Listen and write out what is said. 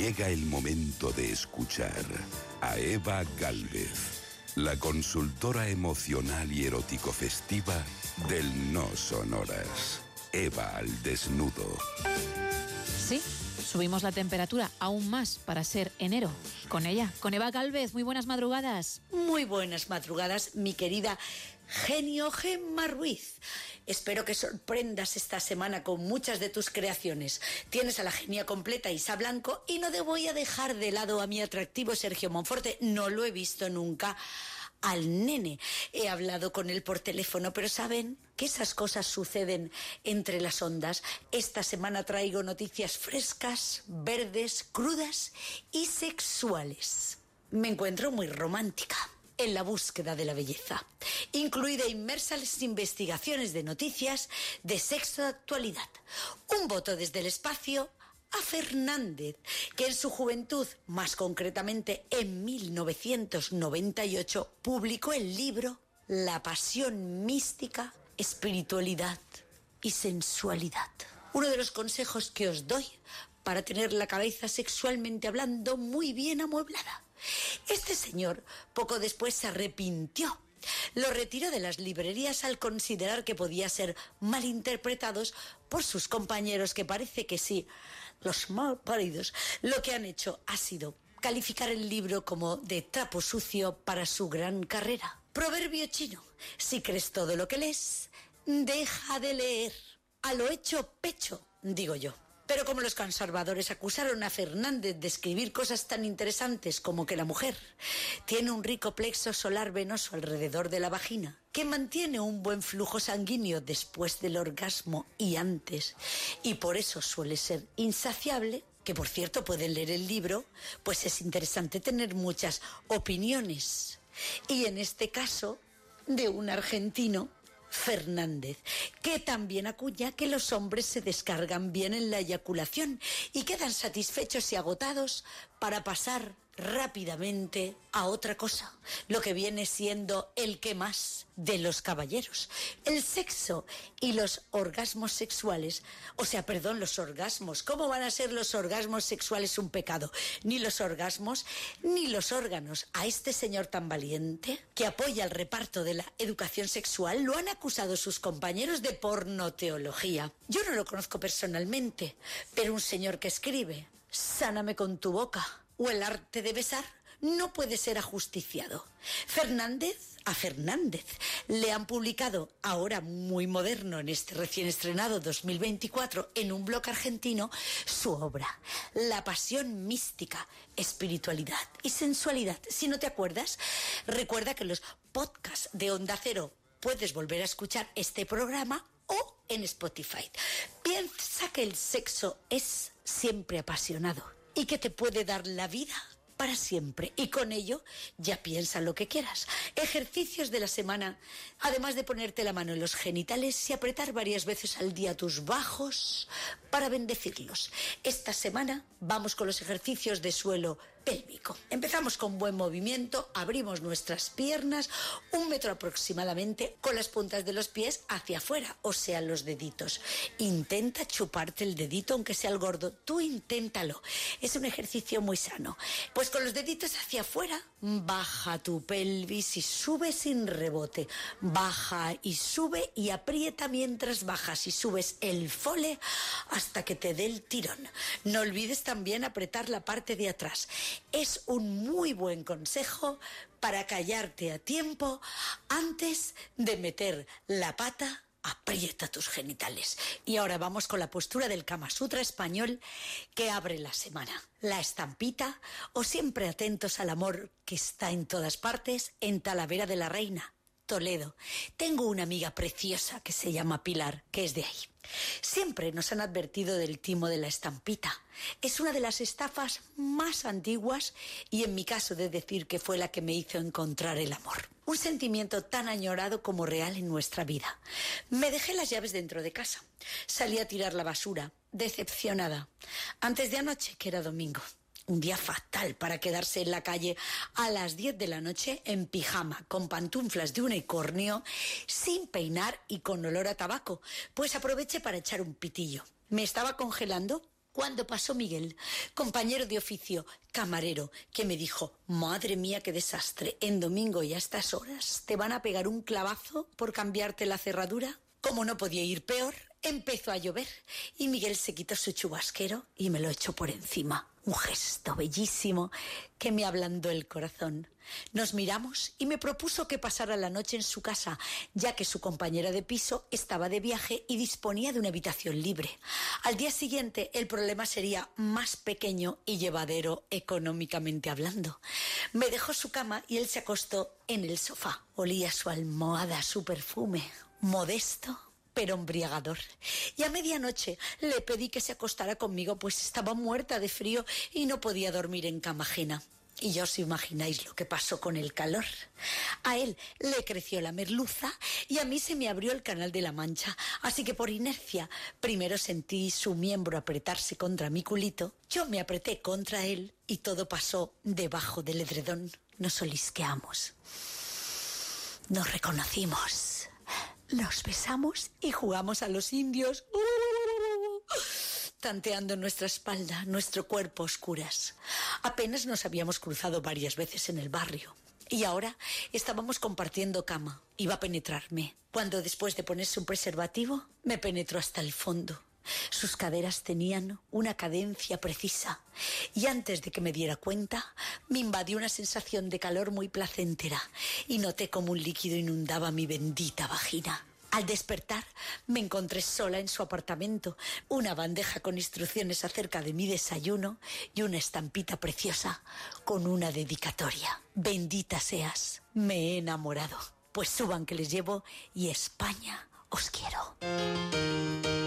Llega el momento de escuchar a Eva Galvez, la consultora emocional y erótico festiva del No Sonoras. Eva al desnudo. Sí, subimos la temperatura aún más para ser enero. Con ella, con Eva Galvez, muy buenas madrugadas. Muy buenas madrugadas, mi querida Genio Gemma Ruiz. Espero que sorprendas esta semana con muchas de tus creaciones. Tienes a la genia completa Isa Blanco y no te voy a dejar de lado a mi atractivo Sergio Monforte. No lo he visto nunca al nene. He hablado con él por teléfono, pero saben que esas cosas suceden entre las ondas. Esta semana traigo noticias frescas, verdes, crudas y sexuales. Me encuentro muy romántica en la búsqueda de la belleza, incluida inmersa en las investigaciones de noticias de sexo de actualidad. Un voto desde el espacio a Fernández, que en su juventud, más concretamente en 1998, publicó el libro La pasión mística, espiritualidad y sensualidad. Uno de los consejos que os doy para tener la cabeza sexualmente hablando muy bien amueblada. Este señor poco después se arrepintió lo retiró de las librerías al considerar que podía ser malinterpretados por sus compañeros, que parece que sí, los mal paridos, lo que han hecho ha sido calificar el libro como de trapo sucio para su gran carrera. Proverbio chino, si crees todo lo que lees, deja de leer. A lo hecho pecho, digo yo. Pero como los conservadores acusaron a Fernández de escribir cosas tan interesantes como que la mujer tiene un rico plexo solar venoso alrededor de la vagina, que mantiene un buen flujo sanguíneo después del orgasmo y antes, y por eso suele ser insaciable, que por cierto pueden leer el libro, pues es interesante tener muchas opiniones. Y en este caso, de un argentino Fernández, que también acuña que los hombres se descargan bien en la eyaculación y quedan satisfechos y agotados para pasar rápidamente a otra cosa, lo que viene siendo el que más de los caballeros. El sexo y los orgasmos sexuales, o sea, perdón, los orgasmos, ¿cómo van a ser los orgasmos sexuales un pecado? Ni los orgasmos, ni los órganos. A este señor tan valiente, que apoya el reparto de la educación sexual, lo han acusado sus compañeros de pornoteología. Yo no lo conozco personalmente, pero un señor que escribe, sáname con tu boca o el arte de besar no puede ser ajusticiado. Fernández a Fernández le han publicado ahora muy moderno en este recién estrenado 2024 en un blog argentino su obra La pasión mística, espiritualidad y sensualidad. Si no te acuerdas, recuerda que los podcasts de Onda Cero puedes volver a escuchar este programa o en Spotify. Piensa que el sexo es siempre apasionado y que te puede dar la vida para siempre. Y con ello ya piensa lo que quieras. Ejercicios de la semana, además de ponerte la mano en los genitales y apretar varias veces al día tus bajos para bendecirlos. Esta semana vamos con los ejercicios de suelo pélvico. Empezamos con buen movimiento, abrimos nuestras piernas un metro aproximadamente con las puntas de los pies hacia afuera, o sea, los deditos. Intenta chuparte el dedito aunque sea el gordo, tú inténtalo. Es un ejercicio muy sano. Pues con los deditos hacia afuera, baja tu pelvis y sube sin rebote. Baja y sube y aprieta mientras bajas y subes el fole hasta que te dé el tirón. No olvides también apretar la parte de atrás. Es un muy buen consejo para callarte a tiempo antes de meter la pata aprieta tus genitales. Y ahora vamos con la postura del Kama Sutra español que abre la semana. La estampita o siempre atentos al amor que está en todas partes en Talavera de la Reina, Toledo. Tengo una amiga preciosa que se llama Pilar, que es de ahí. Siempre nos han advertido del timo de la estampita. Es una de las estafas más antiguas y en mi caso de decir que fue la que me hizo encontrar el amor. Un sentimiento tan añorado como real en nuestra vida. Me dejé las llaves dentro de casa. Salí a tirar la basura, decepcionada. Antes de anoche, que era domingo un día fatal para quedarse en la calle a las 10 de la noche en pijama, con pantuflas de unicornio, sin peinar y con olor a tabaco. Pues aproveché para echar un pitillo. Me estaba congelando Cuando pasó Miguel, compañero de oficio, camarero, que me dijo, madre mía, qué desastre, en domingo y a estas horas te van a pegar un clavazo por cambiarte la cerradura. Como no podía ir peor, empezó a llover y Miguel se quitó su chubasquero y me lo echó por encima. Un gesto bellísimo que me ablandó el corazón. Nos miramos y me propuso que pasara la noche en su casa, ya que su compañera de piso estaba de viaje y disponía de una habitación libre. Al día siguiente el problema sería más pequeño y llevadero económicamente hablando. Me dejó su cama y él se acostó en el sofá. Olía su almohada, su perfume, modesto pero embriagador. Y a medianoche le pedí que se acostara conmigo, pues estaba muerta de frío y no podía dormir en cama. Y ya os imagináis lo que pasó con el calor. A él le creció la merluza y a mí se me abrió el canal de la mancha. Así que por inercia, primero sentí su miembro apretarse contra mi culito, yo me apreté contra él y todo pasó debajo del edredón. Nos olisqueamos. Nos reconocimos. Nos besamos y jugamos a los indios tanteando nuestra espalda, nuestro cuerpo oscuras. Apenas nos habíamos cruzado varias veces en el barrio. Y ahora estábamos compartiendo cama. Iba a penetrarme. Cuando después de ponerse un preservativo, me penetró hasta el fondo. Sus caderas tenían una cadencia precisa y antes de que me diera cuenta me invadió una sensación de calor muy placentera y noté como un líquido inundaba mi bendita vagina. Al despertar me encontré sola en su apartamento, una bandeja con instrucciones acerca de mi desayuno y una estampita preciosa con una dedicatoria. Bendita seas, me he enamorado. Pues suban que les llevo y España os quiero.